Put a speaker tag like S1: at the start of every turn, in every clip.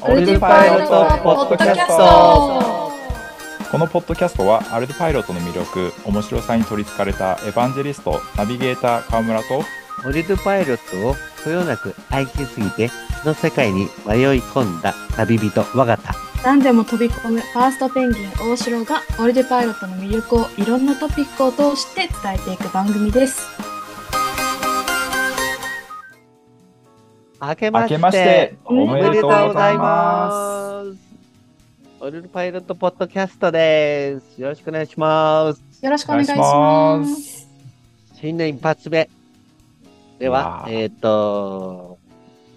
S1: オルデパイロットポッドキャスト。
S2: このポッドキャストはアルデパイロットの魅力面白さに取りつかれたエヴァンジェリストナビゲーター川村と
S3: オルドパイロットをこよなく愛しすぎてその世界に迷い込んだ旅人我が田
S1: 何でも飛び込むファーストペンギン大城がオルデパイロットの魅力をいろんなトピックを通して伝えていく番組です
S3: 明けまして
S2: 明けましてお
S1: お
S2: めでとうございます。
S3: すオルドパイロットポッドキャストです。よろしくお願いします。
S1: よろしくお願いしま
S2: す。
S3: 新年一発目。ではえっ、と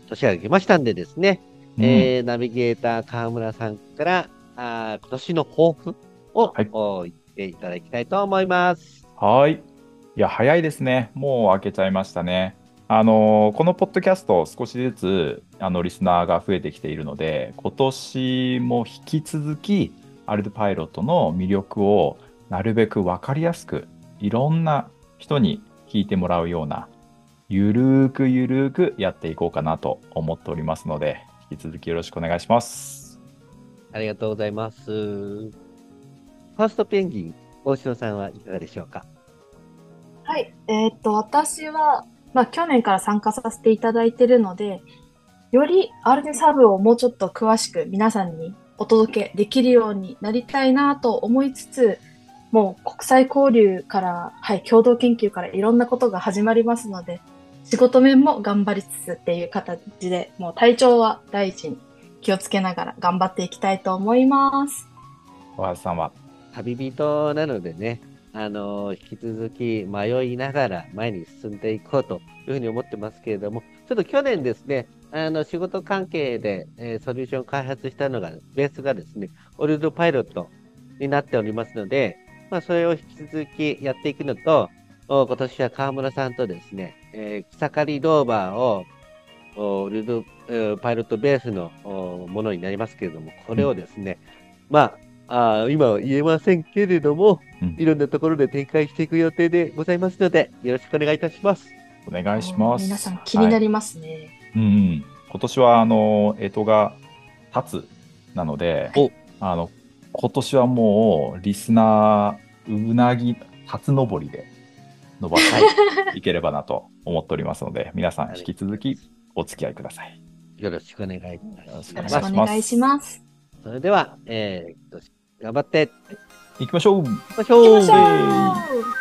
S3: 年が明けましたんでですね、
S2: うん。
S3: えーナビゲーター川村さんからあー今年の抱負を、
S2: はい。
S3: お言っていただきたいと思います。
S2: はい。いや、早いですね。もう開けちゃいましたね。あのーこのポッドキャスト、少しずつ、あの、リスナーが増えてきているので、今年も引き続き、アルドパイロットの魅力をなるべく分かりやすく、いろんな人に聞いてもらうような、ゆるーくゆるーくやっていこうかなと思っておりますので、引き続きよろしくお願いします。
S3: ありがとうございます。ファーストペンギン、大城さんはいかがでしょうか？
S1: はいえーっと私は、まあ、去年から参加させていただいているのでよりアルデサブをもうちょっと詳しく皆さんにお届けできるようになりたいなと思いつつもう国際交流から、はい、共同研究からいろんなことが始まりますので仕事面も頑張りつつっていう形でもう体調は第一に気をつけながら頑張っていきたいと思います。
S2: 小橋さんは？
S3: 旅人なのでね、あの引き続き迷いながら前に進んでいこうというふうに思ってますけれども、ちょっと去年ですね、あの仕事関係で、えーソリューションを開発したのが、ベースがですね、オルドパイロットになっておりますので、まあ、それを引き続きやっていくのと、今年は川村さんとですね、えー草刈りドーバーをおルド、パイロットベースのものになりますけれども、これをですね、まあ、あー今は言えませんけれども、
S2: うん
S3: いろんなところで展開していく予定でございますので、よろしくお願いいたします。
S2: お願いします。
S1: 皆さん気にな
S2: はい
S1: りますね。
S2: うんうん、今年はあの干支が立つなので
S3: お、
S2: あの今年はもうリスナーうなぎ初登りで伸ばしていければなと思っておりますので、皆さん引き続きお付き合いください。
S3: よろしくお願いいたし
S2: よろ
S3: ます。
S2: しくお
S1: よろ
S2: 願いします
S1: しくお願いします。
S3: それでは、えー、頑張って。いき
S2: 行きましょう。
S3: ましょう。
S1: 行きましょう